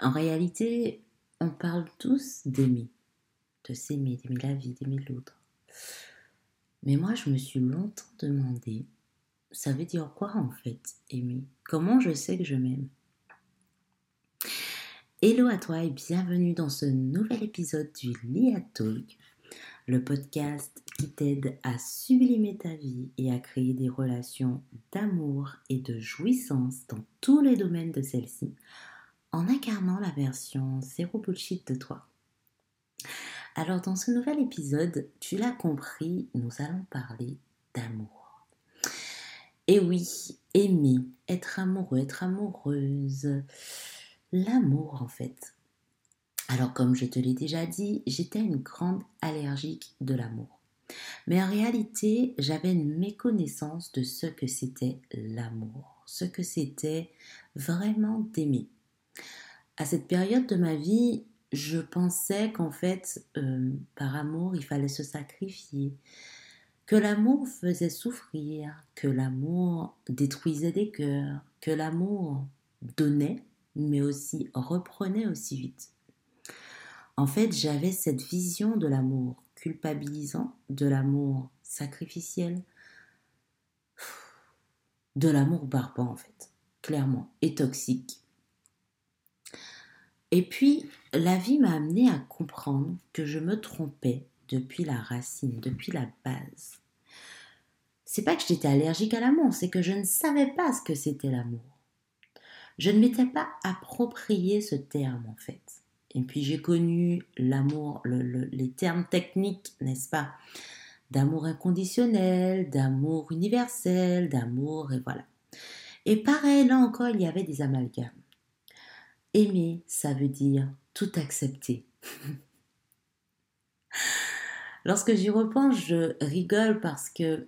En réalité, on parle tous d'aimer, de s'aimer, d'aimer la vie, d'aimer l'autre. Mais moi, je me suis longtemps demandé, ça veut dire quoi en fait, aimer? Comment je sais que je m'aime? Hello à toi et bienvenue dans ce nouvel épisode du Lia Talk, le podcast qui t'aide à sublimer ta vie et à créer des relations d'amour et de jouissance dans tous les domaines de celle-ci en incarnant la version zéro bullshit de toi. Alors dans ce nouvel épisode, tu l'as compris, nous allons parler d'amour. Et oui, aimer, être amoureux, être amoureuse, l'amour en fait. Alors comme je te l'ai déjà dit, j'étais une grande allergique de l'amour. Mais en réalité, j'avais une méconnaissance de ce que c'était l'amour, ce que c'était vraiment d'aimer à cette période de ma vie, je pensais qu'en fait, euh, par amour, il fallait se sacrifier, que l'amour faisait souffrir, que l'amour détruisait des cœurs, que l'amour donnait, mais aussi reprenait aussi vite. En fait, j'avais cette vision de l'amour culpabilisant, de l'amour sacrificiel, de l'amour barbant en fait, clairement, et toxique. Et puis, la vie m'a amené à comprendre que je me trompais depuis la racine, depuis la base. C'est pas que j'étais allergique à l'amour, c'est que je ne savais pas ce que c'était l'amour. Je ne m'étais pas approprié ce terme en fait. Et puis j'ai connu l'amour, les termes techniques, n'est-ce pas? D'amour inconditionnel, d'amour universel, d'amour, et voilà. Et pareil, là encore, il y avait des amalgames. Aimer, ça veut dire tout accepter. Lorsque j'y repense, je rigole parce que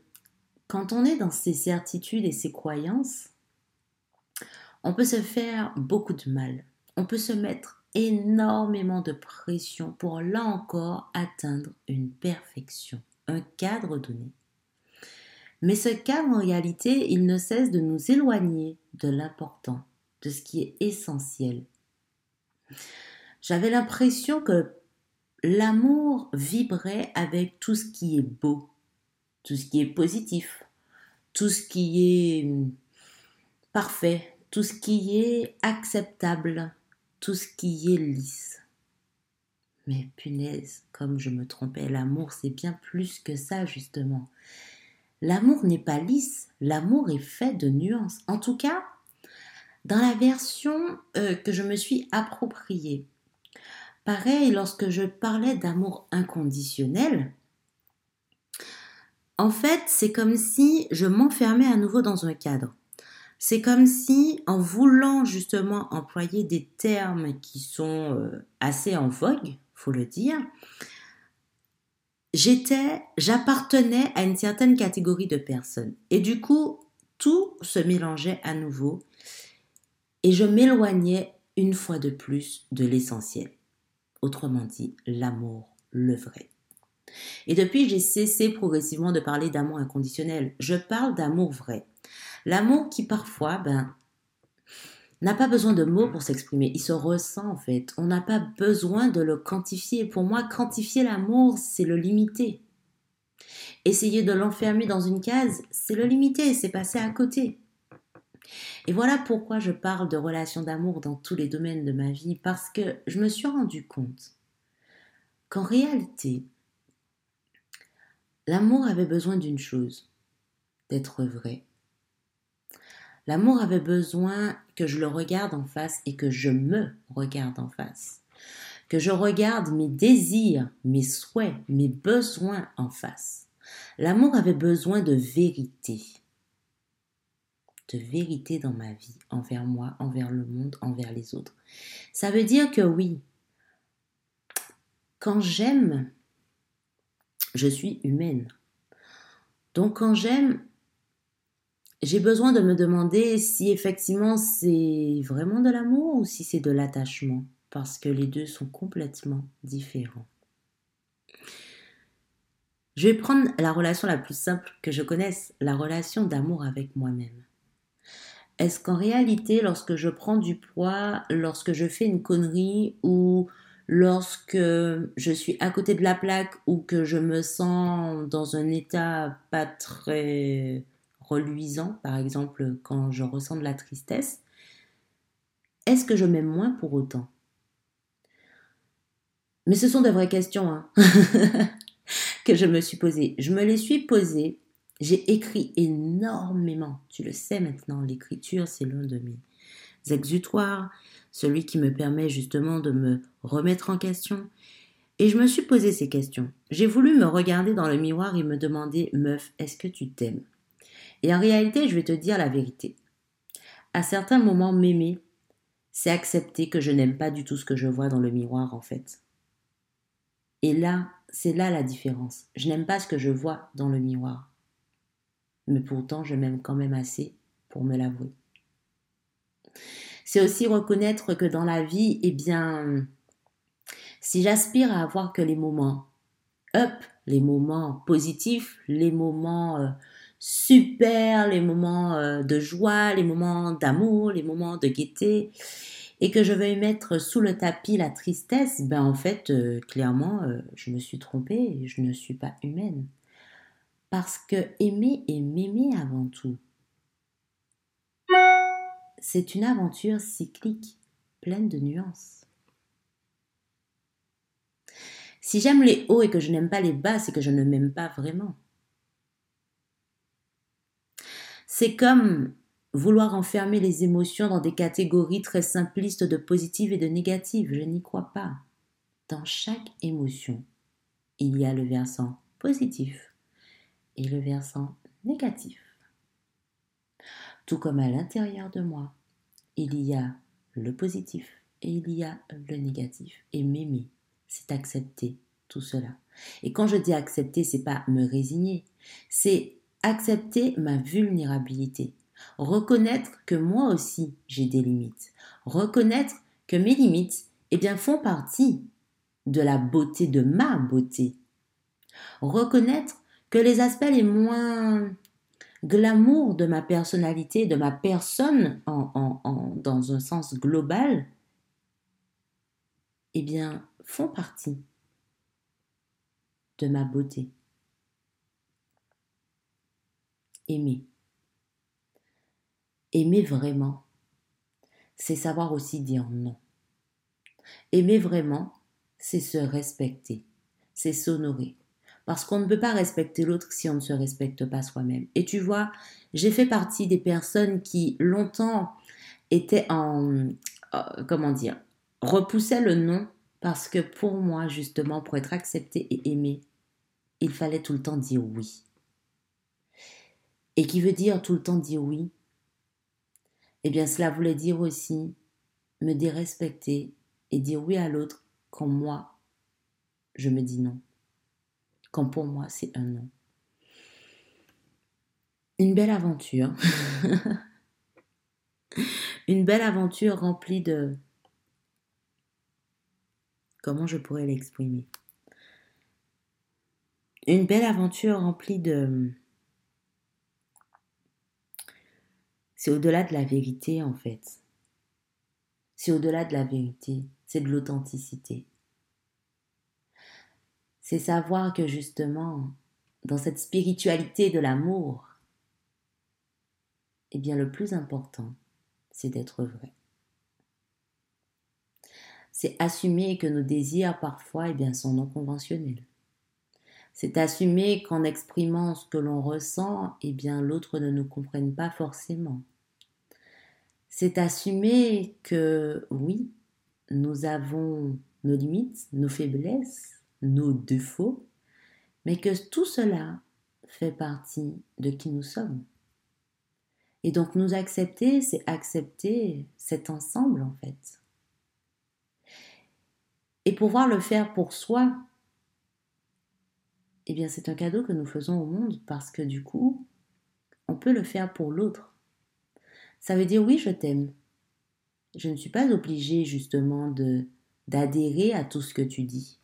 quand on est dans ces certitudes et ces croyances, on peut se faire beaucoup de mal. On peut se mettre énormément de pression pour là encore atteindre une perfection, un cadre donné. Mais ce cadre, en réalité, il ne cesse de nous éloigner de l'important, de ce qui est essentiel. J'avais l'impression que l'amour vibrait avec tout ce qui est beau, tout ce qui est positif, tout ce qui est hum, parfait, tout ce qui est acceptable, tout ce qui est lisse. Mais punaise, comme je me trompais, l'amour c'est bien plus que ça justement. L'amour n'est pas lisse, l'amour est fait de nuances. En tout cas, dans la version euh, que je me suis appropriée. Pareil, lorsque je parlais d'amour inconditionnel, en fait, c'est comme si je m'enfermais à nouveau dans un cadre. C'est comme si, en voulant justement employer des termes qui sont euh, assez en vogue, faut le dire, j'étais, j'appartenais à une certaine catégorie de personnes. Et du coup, tout se mélangeait à nouveau et je m'éloignais une fois de plus de l'essentiel. Autrement dit, l'amour, le vrai. Et depuis, j'ai cessé progressivement de parler d'amour inconditionnel. Je parle d'amour vrai. L'amour qui parfois, ben, n'a pas besoin de mots pour s'exprimer. Il se ressent en fait. On n'a pas besoin de le quantifier. Pour moi, quantifier l'amour, c'est le limiter. Essayer de l'enfermer dans une case, c'est le limiter, c'est passer à côté. Et voilà pourquoi je parle de relations d'amour dans tous les domaines de ma vie, parce que je me suis rendu compte qu'en réalité, l'amour avait besoin d'une chose, d'être vrai. L'amour avait besoin que je le regarde en face et que je me regarde en face. Que je regarde mes désirs, mes souhaits, mes besoins en face. L'amour avait besoin de vérité vérité dans ma vie, envers moi, envers le monde, envers les autres. Ça veut dire que oui, quand j'aime, je suis humaine. Donc quand j'aime, j'ai besoin de me demander si effectivement c'est vraiment de l'amour ou si c'est de l'attachement, parce que les deux sont complètement différents. Je vais prendre la relation la plus simple que je connaisse, la relation d'amour avec moi-même. Est-ce qu'en réalité, lorsque je prends du poids, lorsque je fais une connerie ou lorsque je suis à côté de la plaque ou que je me sens dans un état pas très reluisant, par exemple quand je ressens de la tristesse, est-ce que je m'aime moins pour autant? Mais ce sont de vraies questions hein, que je me suis posées. Je me les suis posées. J'ai écrit énormément. Tu le sais maintenant, l'écriture, c'est l'un de mes exutoires, celui qui me permet justement de me remettre en question. Et je me suis posé ces questions. J'ai voulu me regarder dans le miroir et me demander, meuf, est-ce que tu t'aimes? Et en réalité, je vais te dire la vérité. À certains moments, m'aimer, c'est accepter que je n'aime pas du tout ce que je vois dans le miroir, en fait. Et là, c'est là la différence. Je n'aime pas ce que je vois dans le miroir. Mais pourtant, je m'aime quand même assez pour me l'avouer. C'est aussi reconnaître que dans la vie, eh bien, si j'aspire à avoir que les moments up, les moments positifs, les moments euh, super, les moments euh, de joie, les moments d'amour, les moments de gaieté, et que je veuille mettre sous le tapis la tristesse, ben en fait, euh, clairement, je me suis trompée, je ne suis pas humaine. Parce que aimer et m'aimer avant tout c'est une aventure cyclique, pleine de nuances. Si j'aime les hauts et que je n'aime pas les bas, c'est que je ne m'aime pas vraiment. C'est comme vouloir enfermer les émotions dans des catégories très simplistes de positives et de négatives. Je n'y crois pas. Dans chaque émotion, il y a le versant positif et le versant négatif. Tout comme à l'intérieur de moi, il y a le positif et il y a le négatif. Et m'aimer, c'est accepter tout cela. Et quand je dis accepter, c'est pas me résigner, c'est accepter ma vulnérabilité. Reconnaître que moi aussi j'ai des limites. Reconnaître que mes limites, eh bien, font partie de la beauté, de ma beauté. Reconnaître que les aspects les moins glamour de ma personnalité, de ma personne en, dans un sens global, eh bien, font partie de ma beauté. Aimer. Aimer vraiment, c'est savoir aussi dire non. Aimer vraiment, c'est se respecter, c'est s'honorer. Parce qu'on ne peut pas respecter l'autre si on ne se respecte pas soi-même. Et tu vois, j'ai fait partie des personnes qui longtemps étaient en... Euh, comment dire repoussaient le non parce que pour moi, justement, pour être accepté et aimé, il fallait tout le temps dire oui. Et qui veut dire tout le temps dire oui? Eh bien, cela voulait dire aussi me dérespecter et dire oui à l'autre quand moi, je me dis non quand pour moi c'est un non. Une belle aventure. Une belle aventure remplie de... Comment je pourrais l'exprimer? Une belle aventure remplie de... C'est au-delà de la vérité en fait. C'est au-delà de la vérité. C'est de l'authenticité c'est savoir que justement, dans cette spiritualité de l'amour, eh bien le plus important, c'est d'être vrai. C'est assumer que nos désirs parfois eh bien, sont non conventionnels. C'est assumer qu'en exprimant ce que l'on ressent, eh bien l'autre ne nous comprenne pas forcément. C'est assumer que oui, nous avons nos limites, nos faiblesses, nos défauts, mais que tout cela fait partie de qui nous sommes. Et donc nous accepter, c'est accepter cet ensemble en fait. Et pouvoir le faire pour soi, eh bien c'est un cadeau que nous faisons au monde parce que du coup, on peut le faire pour l'autre. Ça veut dire oui, je t'aime. Je ne suis pas obligée justement d'adhérer à tout ce que tu dis.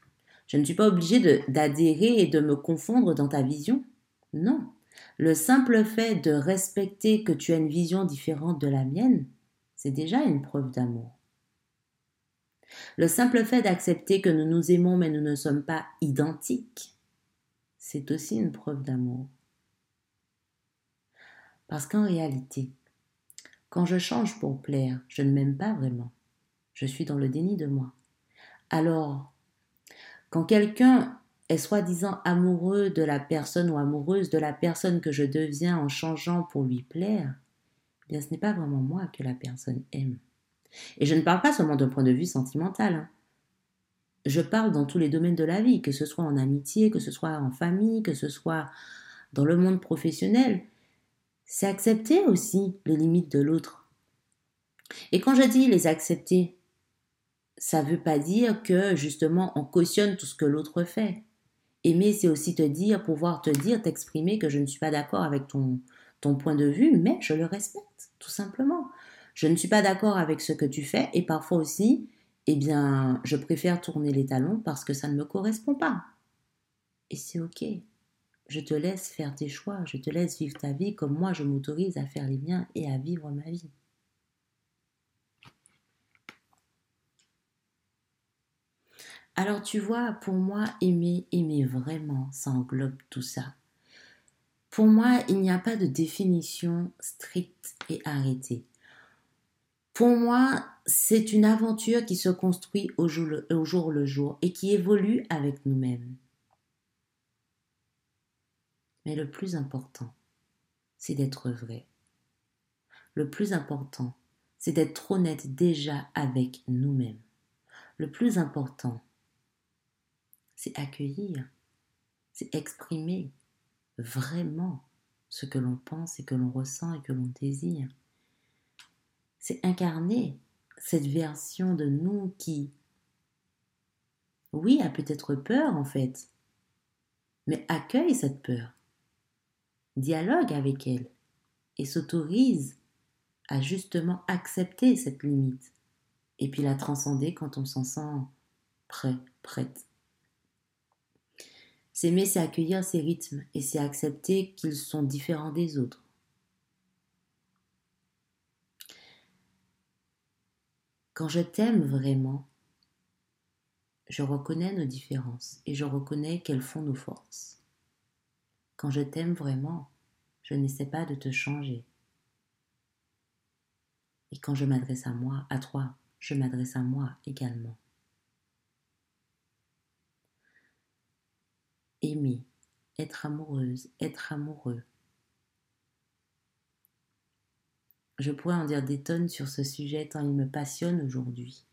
Je ne suis pas obligée d'adhérer et de me confondre dans ta vision. Non. Le simple fait de respecter que tu as une vision différente de la mienne, c'est déjà une preuve d'amour. Le simple fait d'accepter que nous nous aimons mais nous ne sommes pas identiques, c'est aussi une preuve d'amour. Parce qu'en réalité, quand je change pour plaire, je ne m'aime pas vraiment. Je suis dans le déni de moi. Alors, quand quelqu'un est soi-disant amoureux de la personne ou amoureuse de la personne que je deviens en changeant pour lui plaire, eh bien ce n'est pas vraiment moi que la personne aime. Et je ne parle pas seulement d'un point de vue sentimental. Hein. Je parle dans tous les domaines de la vie, que ce soit en amitié, que ce soit en famille, que ce soit dans le monde professionnel. C'est accepter aussi les limites de l'autre. Et quand je dis les accepter, ça ne veut pas dire que justement on cautionne tout ce que l'autre fait. Aimer, c'est aussi te dire, pouvoir te dire, t'exprimer que je ne suis pas d'accord avec ton, ton point de vue, mais je le respecte, tout simplement. Je ne suis pas d'accord avec ce que tu fais et parfois aussi, eh bien, je préfère tourner les talons parce que ça ne me correspond pas. Et c'est ok. Je te laisse faire tes choix, je te laisse vivre ta vie comme moi je m'autorise à faire les miens et à vivre ma vie. Alors tu vois, pour moi, aimer, aimer vraiment, ça englobe tout ça. Pour moi, il n'y a pas de définition stricte et arrêtée. Pour moi, c'est une aventure qui se construit au jour, le, au jour le jour et qui évolue avec nous-mêmes. Mais le plus important, c'est d'être vrai. Le plus important, c'est d'être honnête déjà avec nous-mêmes. Le plus important, c'est accueillir, c'est exprimer vraiment ce que l'on pense et que l'on ressent et que l'on désire. C'est incarner cette version de nous qui, oui, a peut-être peur en fait, mais accueille cette peur, dialogue avec elle et s'autorise à justement accepter cette limite et puis la transcender quand on s'en sent prêt, prête. S'aimer, c'est accueillir ses rythmes et c'est accepter qu'ils sont différents des autres. Quand je t'aime vraiment, je reconnais nos différences et je reconnais quelles font nos forces. Quand je t'aime vraiment, je n'essaie pas de te changer. Et quand je m'adresse à moi, à toi, je m'adresse à moi également. Aimer, être amoureuse, être amoureux. Je pourrais en dire des tonnes sur ce sujet tant il me passionne aujourd'hui.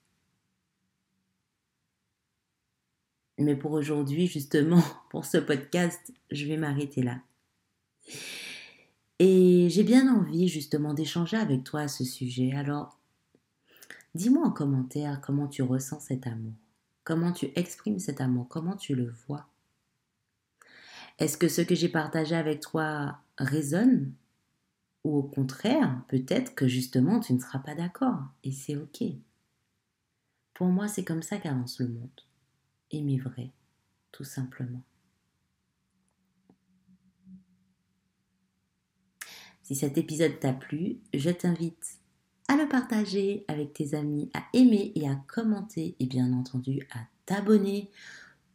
Mais pour aujourd'hui, justement, pour ce podcast, je vais m'arrêter là. Et j'ai bien envie justement d'échanger avec toi à ce sujet. Alors, dis-moi en commentaire comment tu ressens cet amour, comment tu exprimes cet amour, comment tu le vois? Est-ce que ce que j'ai partagé avec toi résonne? Ou au contraire, peut-être que justement tu ne seras pas d'accord et c'est ok. Pour moi, c'est comme ça qu'avance le monde. Aimer vrai, tout simplement. Si cet épisode t'a plu, je t'invite à le partager avec tes amis, à aimer et à commenter et bien entendu à t'abonner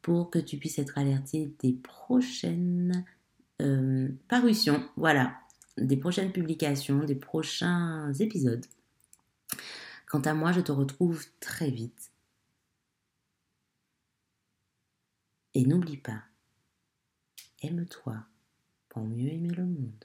pour que tu puisses être alerté des prochaines euh, parutions, voilà, des prochaines publications, des prochains épisodes. Quant à moi, je te retrouve très vite. Et n'oublie pas, aime-toi pour mieux aimer le monde.